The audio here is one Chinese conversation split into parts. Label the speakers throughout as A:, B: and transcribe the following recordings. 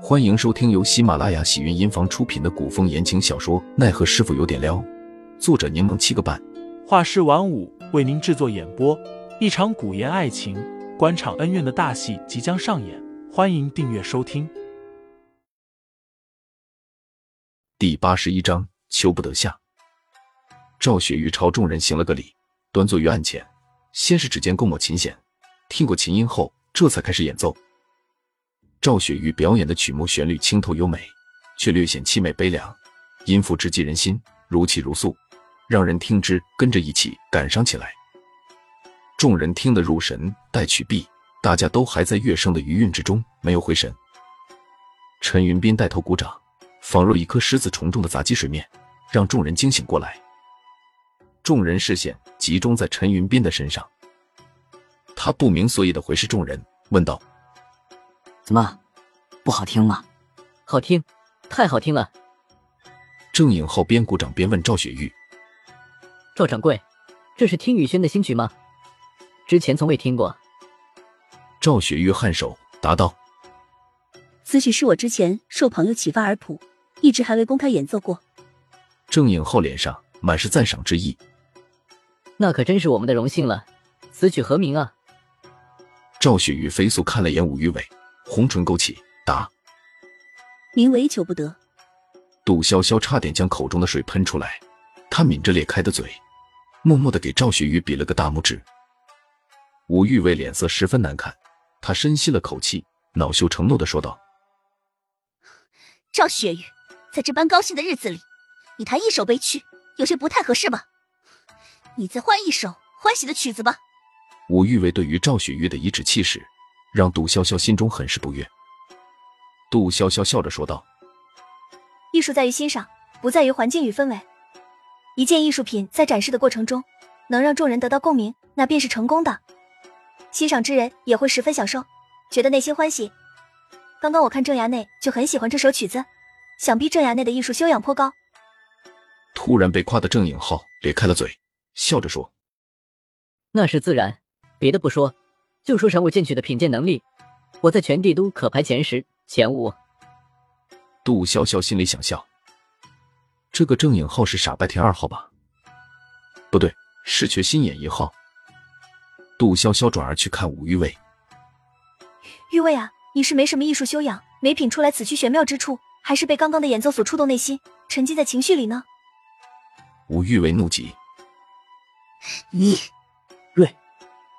A: 欢迎收听由喜马拉雅喜云音房出品的古风言情小说《奈何师傅有点撩》，作者柠檬七个半，
B: 画师晚舞为您制作演播。一场古言爱情、官场恩怨的大戏即将上演，欢迎订阅收听。
A: 第八十一章，求不得下。赵雪玉朝众人行了个礼，端坐于案前，先是指尖勾抹琴弦，听过琴音后，这才开始演奏。赵雪玉表演的曲目旋律清透优美，却略显凄美悲凉，音符直击人心，如泣如诉，让人听之跟着一起感伤起来。众人听得入神，待曲毕，大家都还在乐声的余韵之中，没有回神。陈云斌带头鼓掌，仿若一颗石子重重的砸击水面，让众人惊醒过来。众人视线集中在陈云斌的身上，他不明所以的回视众人，问道。
C: 怎么，不好听吗？
D: 好听，太好听了。
A: 郑影浩边鼓掌边问赵雪玉：“
D: 赵掌柜，这是听雨轩的新曲吗？之前从未听过。”
A: 赵雪玉颔首答道：“
E: 此曲是我之前受朋友启发而谱，一直还未公开演奏过。”
A: 郑影浩脸上满是赞赏之意：“
D: 那可真是我们的荣幸了。此曲何名啊？”
A: 赵雪玉飞速看了眼武玉伟。红唇勾起，答：“
E: 名为求不得。”
A: 杜潇潇差点将口中的水喷出来，他抿着裂开的嘴，默默的给赵雪玉比了个大拇指。吴玉伟脸色十分难看，他深吸了口气，恼羞成怒的说道：“
E: 赵雪玉，在这般高兴的日子里，你弹一首悲曲，有些不太合适吧？你再换一首欢喜的曲子吧。”
A: 吴玉伟对于赵雪玉的颐指气使。让杜潇潇心中很是不悦。杜潇潇笑着说道：“
F: 艺术在于欣赏，不在于环境与氛围。一件艺术品在展示的过程中，能让众人得到共鸣，那便是成功的。欣赏之人也会十分享受，觉得内心欢喜。刚刚我看郑衙内就很喜欢这首曲子，想必郑衙内的艺术修养颇高。”
A: 突然被夸的郑影浩咧开了嘴，笑着说：“
D: 那是自然，别的不说。”就说神武进取的品鉴能力，我在全帝都可排前十、前五。
A: 杜潇潇心里想笑，这个郑影浩是傻白甜二号吧？不对，是缺心眼一号。杜潇潇转而去看武玉卫，
F: 玉卫啊，你是没什么艺术修养，没品出来此曲玄妙之处，还是被刚刚的演奏所触动内心，沉浸在情绪里呢？
A: 武玉卫怒极，
C: 你。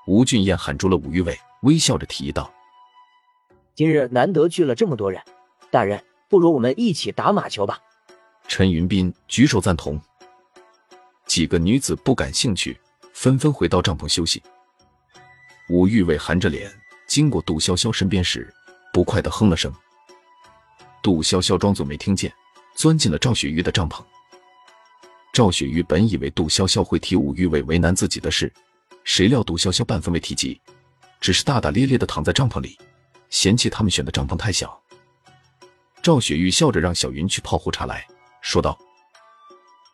A: 吴俊彦喊住了武玉伟，微笑着提议道：“
G: 今日难得聚了这么多人，大人，不如我们一起打马球吧。”
A: 陈云斌举手赞同。几个女子不感兴趣，纷纷回到帐篷休息。武玉伟含着脸经过杜潇潇身边时，不快的哼了声。杜潇潇装作没听见，钻进了赵雪玉的帐篷。赵雪玉本以为杜潇潇会提武玉伟为难自己的事。谁料杜潇潇半分未提及，只是大大咧咧的躺在帐篷里，嫌弃他们选的帐篷太小。赵雪玉笑着让小云去泡壶茶来说道：“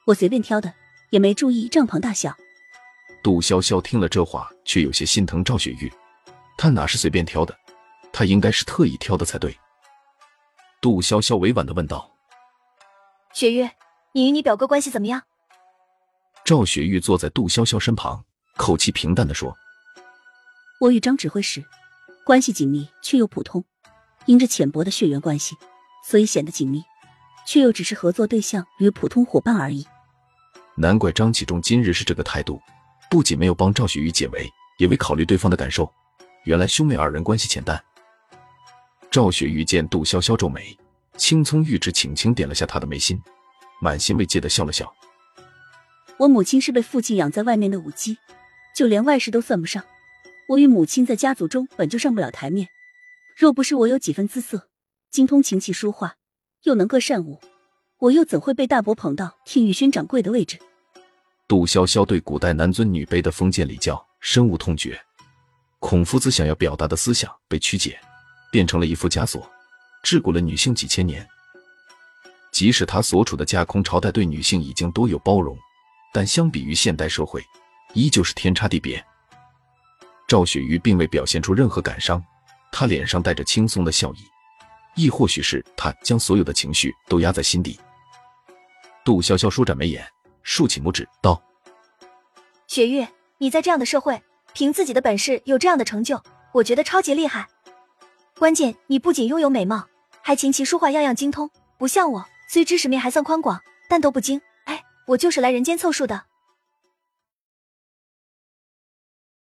E: 我随便挑的，也没注意帐篷大小。”
A: 杜潇潇听了这话，却有些心疼赵雪玉。她哪是随便挑的，她应该是特意挑的才对。杜潇潇委婉的问道：“
F: 雪玉，你与你表哥关系怎么样？”
A: 赵雪玉坐在杜潇潇身旁。口气平淡的说：“
E: 我与张指挥使关系紧密，却又普通。因着浅薄的血缘关系，所以显得紧密，却又只是合作对象与普通伙伴而已。
A: 难怪张启忠今日是这个态度，不仅没有帮赵雪玉解围，也未考虑对方的感受。原来兄妹二人关系浅淡。”赵雪玉见杜潇潇皱眉，青葱玉指轻轻点了下他的眉心，满心慰藉的笑了笑：“
E: 我母亲是被父亲养在外面的舞姬。”就连外事都算不上，我与母亲在家族中本就上不了台面。若不是我有几分姿色，精通琴棋书画，又能歌善舞，我又怎会被大伯捧到听雨轩掌柜的位置？
A: 杜潇潇对古代男尊女卑的封建礼教深恶痛绝，孔夫子想要表达的思想被曲解，变成了一副枷锁，桎梏了女性几千年。即使他所处的架空朝代对女性已经多有包容，但相比于现代社会。依旧是天差地别。赵雪瑜并未表现出任何感伤，她脸上带着轻松的笑意。亦或许是她将所有的情绪都压在心底。杜潇潇舒展眉眼，竖起拇指道：“
F: 雪玉，你在这样的社会，凭自己的本事有这样的成就，我觉得超级厉害。关键你不仅拥有美貌，还琴棋书画样样精通，不像我，虽知识面还算宽广，但都不精。哎，我就是来人间凑数的。”